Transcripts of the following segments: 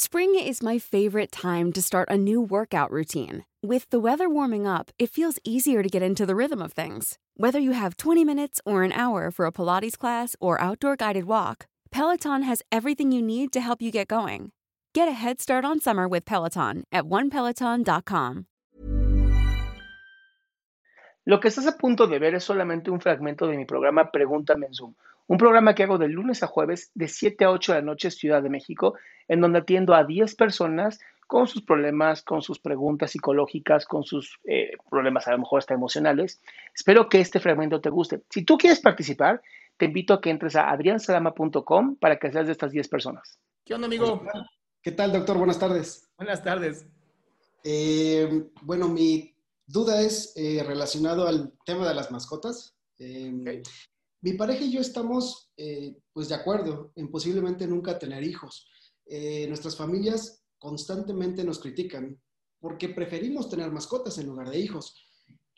Spring is my favorite time to start a new workout routine. With the weather warming up, it feels easier to get into the rhythm of things. Whether you have 20 minutes or an hour for a Pilates class or outdoor guided walk, Peloton has everything you need to help you get going. Get a head start on summer with Peloton at onepeloton.com. Lo que estás a punto de ver es solamente un fragmento de mi programa Pregúntame en Zoom, un programa que hago de lunes a jueves de 7 a 8 de la noche Ciudad de México, en donde atiendo a 10 personas con sus problemas, con sus preguntas psicológicas, con sus eh, problemas a lo mejor hasta emocionales. Espero que este fragmento te guste. Si tú quieres participar, te invito a que entres a adriansalama.com para que seas de estas 10 personas. ¿Qué onda, amigo? ¿Qué tal, doctor? Buenas tardes. Buenas tardes. Eh, bueno, mi duda es eh, relacionado al tema de las mascotas. Eh. Mi pareja y yo estamos, eh, pues, de acuerdo en posiblemente nunca tener hijos. Eh, nuestras familias constantemente nos critican porque preferimos tener mascotas en lugar de hijos.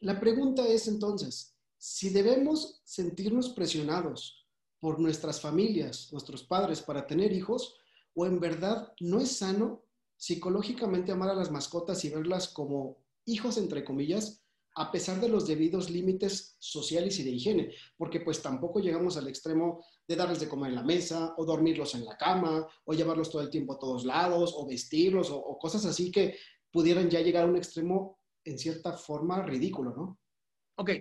La pregunta es entonces, si debemos sentirnos presionados por nuestras familias, nuestros padres para tener hijos, o en verdad no es sano psicológicamente amar a las mascotas y verlas como hijos, entre comillas, a pesar de los debidos límites sociales y de higiene, porque pues tampoco llegamos al extremo de darles de comer en la mesa, o dormirlos en la cama, o llevarlos todo el tiempo a todos lados, o vestirlos, o, cosas así que pudieran ya llegar a un extremo en cierta forma ridículo, ¿no? Ok,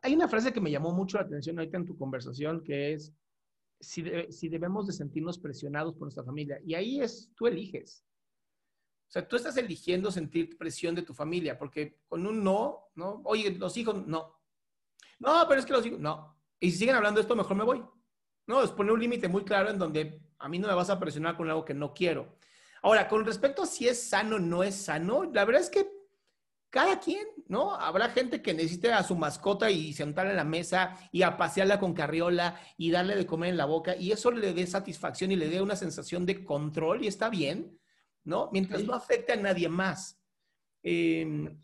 hay una frase que me llamó mucho la atención ahorita en tu conversación, que es, si, si debemos de sentirnos presionados por nuestra familia. Y ahí es, tú eliges. O sea, tú estás eligiendo sentir presión de tu familia, porque con un no, ¿no? Oye, los hijos, no. No, pero es que los hijos, no. Y si siguen hablando de esto, mejor me voy. No, es poner un límite muy claro en donde a mí no me vas a presionar con algo que no quiero. Ahora, con respecto a si es sano o no es sano, la verdad es que cada quien, ¿no? Habrá gente que necesite a su mascota y sentarla en la mesa y a pasearla con carriola y darle de comer en la boca y eso le dé satisfacción y le dé una sensación de control y está bien, ¿no? Mientras no afecte a nadie más. Eh,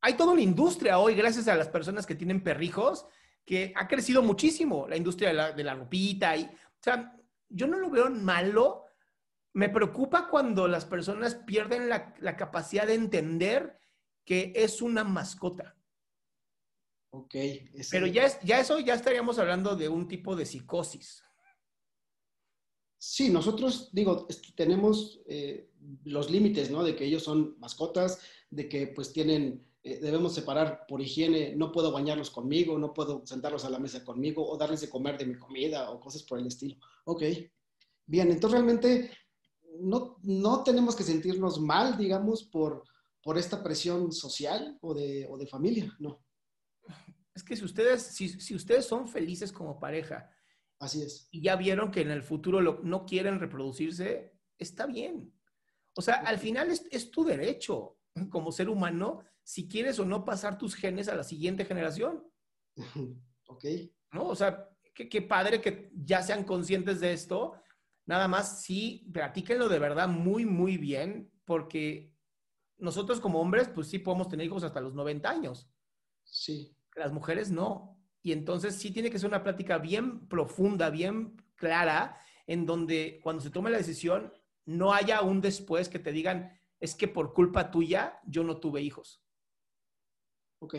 hay toda una industria hoy, gracias a las personas que tienen perrijos, que ha crecido muchísimo, la industria de la, de la ropita. Y, o sea, yo no lo veo malo. Me preocupa cuando las personas pierden la, la capacidad de entender que es una mascota. Ok. ese- Pero ya, es, ya eso ya estaríamos hablando de un tipo de psicosis. Sí, nosotros, digo, tenemos eh, los límites, ¿no? De que ellos son mascotas, de que pues tienen, eh, debemos separar por higiene, no puedo bañarlos conmigo, no puedo sentarlos a la mesa conmigo o darles de comer de mi comida o cosas por el estilo. Ok, bien, entonces realmente no, no tenemos que sentirnos mal, digamos, por, por esta presión social o de, o de familia, no, Es que si ustedes, si, si ustedes son felices como pareja así es. y ya vieron que en el futuro lo- no quieren reproducirse, está bien. O sea, al final es, es tu derecho como ser humano si quieres o no pasar tus genes a la siguiente generación, Ok, ¿no? O sea, qué, padre que ya sean conscientes de esto. Nada más sí, platíquenlo de verdad muy, muy bien, porque nosotros como hombres, pues sí podemos tener hijos hasta los 90 años. sí, Las mujeres no. Y entonces sí tiene que ser una plática bien profunda, bien clara, en donde cuando se tome la decisión no haya un después que te digan, es que por culpa tuya yo no tuve hijos. ok,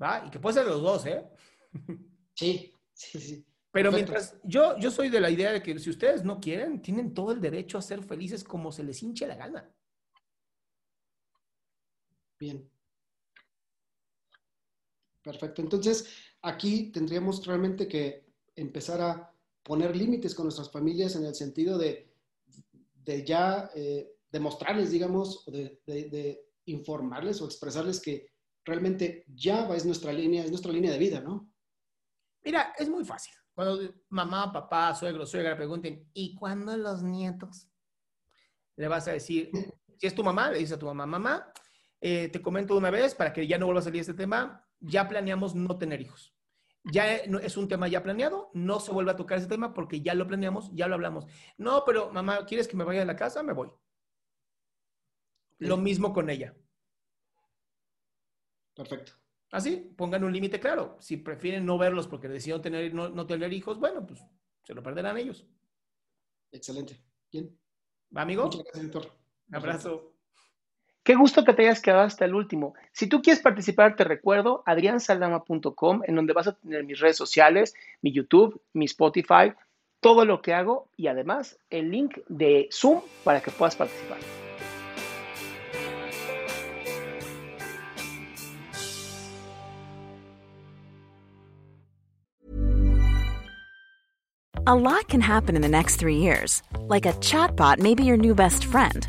¿Va? Y que puede ser los dos, ¿eh? sí, sí, sí. Pero Perfecto. mientras yo, yo soy de la idea de que si ustedes no quieren, tienen todo el derecho a ser felices como se les hinche la gana. Bien. Perfecto. Entonces, aquí tendríamos realmente que empezar a poner límites con nuestras familias en el sentido de, ya eh, demostrarles, digamos, de- de informarles o expresarles que realmente ya es nuestra línea, es nuestra línea de vida, ¿no? Mira, es muy fácil. Cuando mamá, papá, suegro, suegra pregunten, ¿y cuándo los nietos? Le vas a decir, si es tu mamá, le dices a tu mamá, mamá, eh, te comento una vez para que ya no vuelva a salir este tema, ya planeamos no tener hijos. Ya es un tema ya planeado, no se vuelve a tocar ese tema porque ya lo planeamos, ya lo hablamos. No, pero mamá, ¿quieres que me vaya de la casa? Me voy. Lo mismo con ella. Perfecto. Así, pongan un límite claro. Si prefieren no verlos porque decidieron tener, no, tener hijos, bueno, pues se lo perderán ellos. Excelente. Bien. ¿Va, amigo? Muchas gracias, doctor. Un abrazo. Qué gusto que te hayas quedado hasta el último. Si tú quieres participar, te recuerdo adriansaldama.com, en donde vas a tener mis redes sociales, mi YouTube, mi Spotify, todo lo que hago y además el link de Zoom para que puedas participar. A lot can happen in the next three years. Like a chatbot may be your new best friend.